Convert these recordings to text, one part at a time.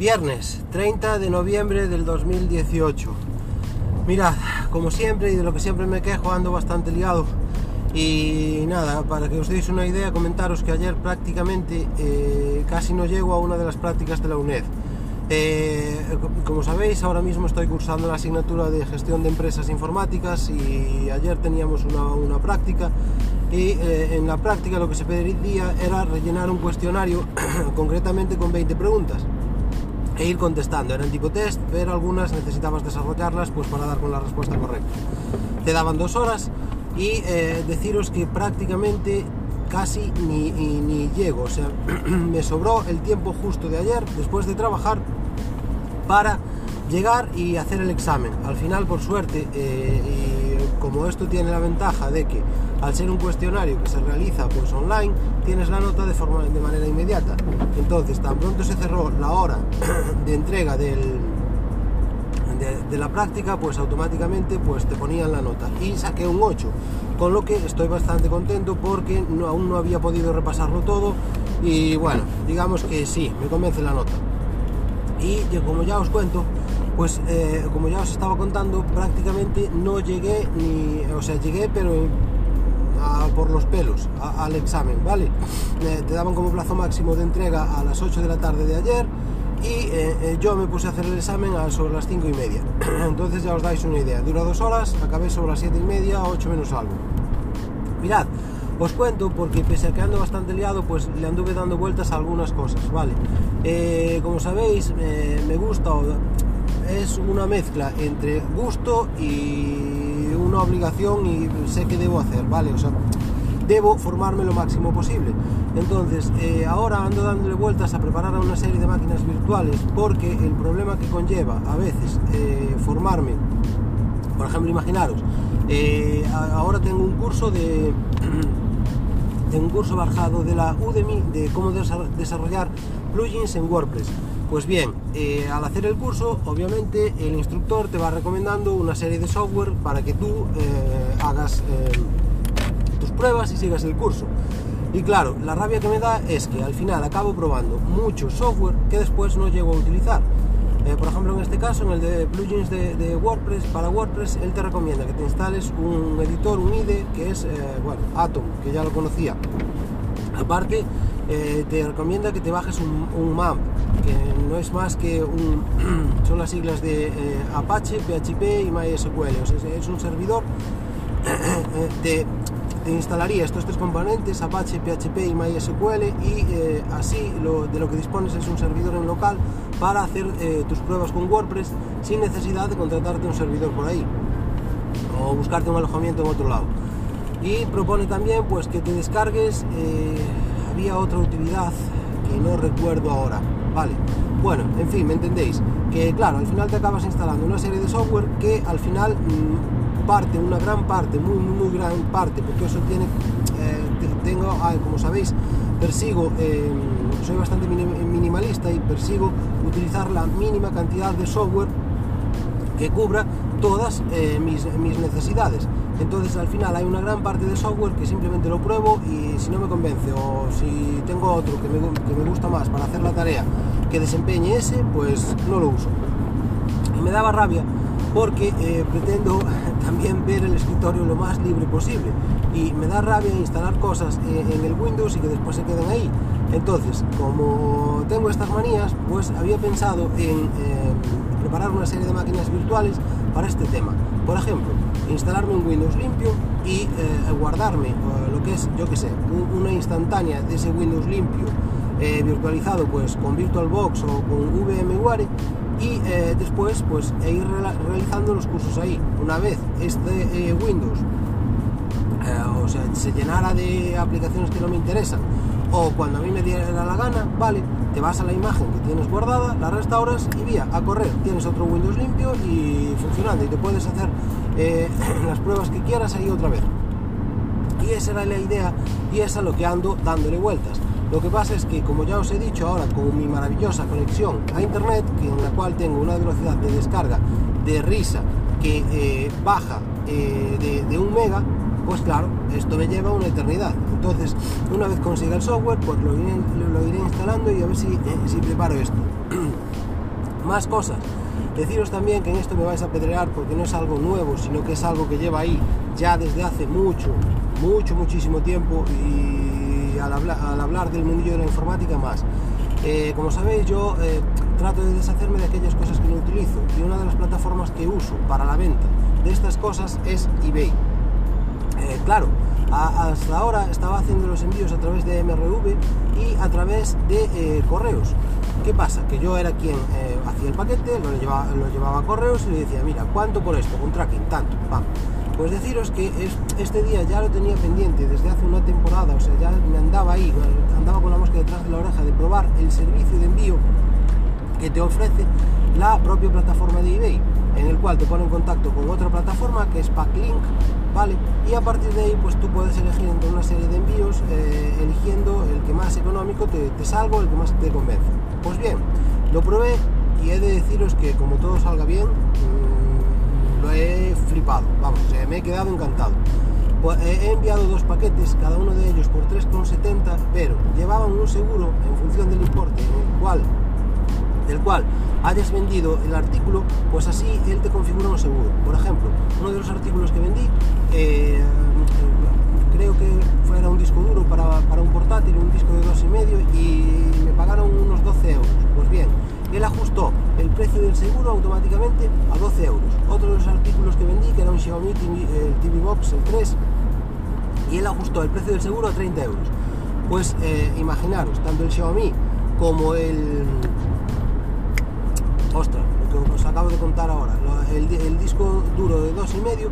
Viernes 30 de noviembre del 2018. Mirad, como siempre y de lo que siempre me quejo, ando bastante liado. Y nada, para que os deis una idea, comentaros que ayer prácticamente eh, casi no llego a una de las prácticas de la UNED. Eh, como sabéis, ahora mismo estoy cursando la asignatura de gestión de empresas informáticas y ayer teníamos una, una práctica y eh, en la práctica lo que se pedía era rellenar un cuestionario concretamente con 20 preguntas e ir contestando. Eran tipo test, pero algunas necesitabas desarrollarlas pues para dar con la respuesta correcta. Te daban dos horas y eh, deciros que prácticamente casi ni, ni, ni llego. O sea, me sobró el tiempo justo de ayer, después de trabajar, para llegar y hacer el examen. Al final, por suerte, eh, y como esto tiene la ventaja de que al ser un cuestionario que se realiza pues online, tienes la nota de, forma, de manera inmediata. Entonces, tan pronto se cerró la hora de entrega de, la práctica, pues automáticamente pues te ponían la nota. Y saqué un 8, con lo que estoy bastante contento porque aún no había podido repasarlo todo y bueno, digamos que sí, me convence la nota. Y como ya os cuento, pues eh, como ya os estaba contando, prácticamente no llegué ni, o sea, llegué pero por los pelos al examen, ¿vale? Eh, te daban como plazo máximo de entrega a las 8 de la tarde de ayer y eh, eh, yo me puse a hacer el examen a sobre las 5 y media. Entonces ya os dais una idea, dura dos horas, acabé sobre las 7 y media, 8 menos algo. Mirad, os cuento porque pese a que ando bastante liado, pues le anduve dando vueltas a algunas cosas, ¿vale? Como sabéis, me gusta, es una mezcla entre gusto y una obligación y sé que debo hacer, ¿vale? O sea, debo formarme lo máximo posible. Entonces, eh, ahora ando dándole vueltas a preparar una serie de máquinas virtuales porque el problema que conlleva a veces eh, formarme, por ejemplo, imaginaros, eh, ahora tengo un curso de de un curso bajado de la Udemy de cómo desarrollar plugins en WordPress. Pues bien, eh, al hacer el curso, obviamente el instructor te va recomendando una serie de software para que tú eh, hagas eh, tus pruebas y sigas el curso. Y claro, la rabia que me da es que al final acabo probando mucho software que después no llego a utilizar. Por ejemplo, en este caso, en el de plugins de, de, WordPress, para WordPress, él te recomienda que te instales un editor, un IDE, que es, bueno, Atom, que ya lo conocía. Aparte, eh, te recomienda que te bajes un, un, MAMP, que no es más que un, son las siglas de Apache, PHP y MySQL. O sea, es un servidor de te instalaría estos tres componentes, Apache, PHP y MySQL y eh, así lo, de lo que dispones es un servidor en local para hacer eh, tus pruebas con WordPress sin necesidad de contratarte un servidor por ahí o buscarte un alojamiento en otro lado. Y propone también pues que te descargues, eh, había otra utilidad que no recuerdo ahora, vale. Bueno, en fin, me entendéis, que claro, al final te acabas instalando una serie de software que al final mmm, parte, una gran parte, muy, muy gran parte, porque eso tiene, eh, tengo, como sabéis, persigo, eh, soy bastante minimalista y persigo utilizar la mínima cantidad de software que cubra todas eh, mis, mis, necesidades. Entonces al final hay una gran parte de software que simplemente lo pruebo y si no me convence o si tengo otro que me, que me gusta más para hacer la tarea que desempeñe ese, pues no lo uso. Y me daba rabia porque eh, pretendo también ver el escritorio lo más libre posible y me da rabia instalar cosas en, en el Windows y que después se queden ahí. Entonces, como tengo estas manías, pues había pensado en eh, preparar una serie de máquinas virtuales para este tema. Por ejemplo, instalarme un Windows limpio y eh, guardarme lo que es, yo que sé, un, una instantánea de ese Windows limpio eh, virtualizado pues con VirtualBox o con VMware y eh, después pues e ir realizando los cursos ahí. Una vez este Windows o sea, se llenara de aplicaciones que no me interesan o cuando a mí me diera la gana, vale, te vas a la imagen que tienes guardada, la restauras y vía a correr, tienes otro Windows limpio y funcionando y te puedes hacer eh, las pruebas que quieras ahí otra vez. Y esa era la idea y es a lo que ando dándole vueltas. Lo que pasa es que, como ya os he dicho ahora, con mi maravillosa conexión a internet, en la cual tengo una velocidad de descarga de risa que eh, baja eh, de, de, un mega, pues claro, esto me lleva una eternidad. Entonces, una vez consiga el software, pues lo iré, iré instalando y a ver si, eh, preparo esto. Más cosas. Deciros también que en esto me vais a pedrear porque no es algo nuevo, sino que es algo que lleva ahí ya desde hace mucho, mucho, muchísimo tiempo y al hablar, del mundillo de la informática más. Eh, como sabéis, yo eh, trato de deshacerme de aquellas cosas que no utilizo y una de las plataformas que uso para la venta de estas cosas es eBay. Eh, claro, hasta ahora estaba haciendo los envíos a través de MRV y a través de correos. ¿Qué pasa? Que yo era quien hacía el paquete, lo llevaba, lo llevaba a correos y le decía, mira, ¿cuánto por esto? Con tracking, tanto, vamos. Pues deciros que este día ya lo tenía pendiente desde hace una temporada, o sea, ya me andaba ahí, andaba con la mosca detrás de la oreja de probar el servicio de envío que te ofrece la propia plataforma de eBay, en el cual te pone en contacto con otra plataforma que es Packlink, ¿vale? Y a partir de ahí, pues tú puedes elegir entre una serie de envíos, eh, eligiendo el que más económico te, te salga el que más te convence. Pues bien, lo probé y he de deciros que como todo salga bien, lo he flipado, vamos, me he quedado encantado. Pues, he enviado dos paquetes, cada uno de ellos por 3,70, pero llevaban un seguro en función del importe en el cual, del cual hayas vendido el artículo, pues así él te configura un seguro. Por ejemplo, uno de los artículos que vendí, eh, creo que fuera un disco duro para, para un portátil, un disco de dos y medio, y me pagaron unos 12 euros. Pues bien, él ajustó el precio del seguro automáticamente a 12 euros. Otro de los artículos que vendí, que era un Xiaomi TV, Box, el 3, y él ajustó el precio del seguro a 30 euros. Pues eh, imaginaros, tanto el Xiaomi como el... Ostras, lo que os acabo de contar ahora, el, disco duro de 2,5,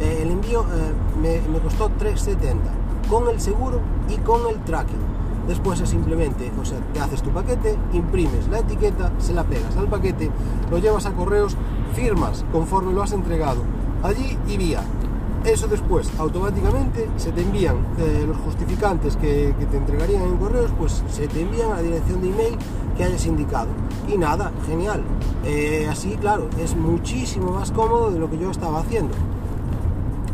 eh, el envío eh, me, me costó 3,70 con el seguro y con el tracking Después es simplemente, o sea, te haces tu paquete, imprimes la etiqueta, se la pegas al paquete, lo llevas a correos, firmas conforme lo has entregado allí y vía. Eso después automáticamente se te envían eh, los justificantes que, te entregarían en pues se te envían a la dirección de email que hayas indicado. Y nada, genial. Eh, así, claro, es muchísimo más cómodo de lo que yo estaba haciendo.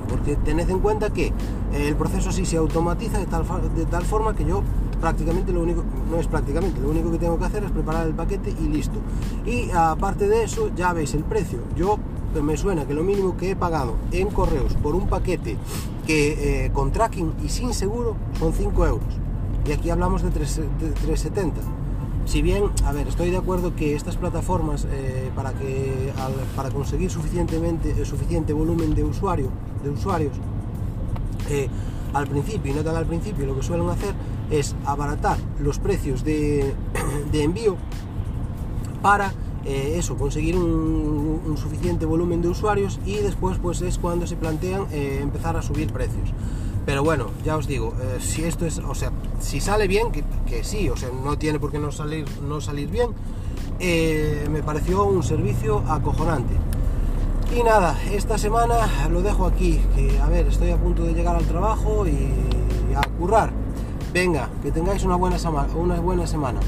Porque tened en cuenta que el proceso así se automatiza de tal, de tal forma que yo prácticamente lo único, no es prácticamente, lo único que tengo que hacer es preparar el paquete y listo. Y aparte de eso, ya veis el precio. Yo me suena que lo mínimo que he pagado en correos por un paquete que eh, con tracking y sin seguro son 5 euros. Y aquí hablamos de 3,70. Si bien, a ver, estoy de acuerdo que estas plataformas eh, para que para conseguir suficientemente eh, suficiente volumen de usuario de usuarios al principio y no tan al principio lo que suelen hacer es abaratar los precios de, envío para eh, eso, conseguir un, suficiente volumen de usuarios y después pues es cuando se plantean eh, empezar a subir precios. Pero bueno, ya os digo, eh, si esto es, o sea, si sale bien, que, sí, o sea, no tiene por qué no salir, no salir bien, me pareció un servicio acojonante. Y nada, esta semana lo dejo aquí, que a ver, estoy a punto de llegar al trabajo y a currar. Venga, que tengáis una buena, una buena semana.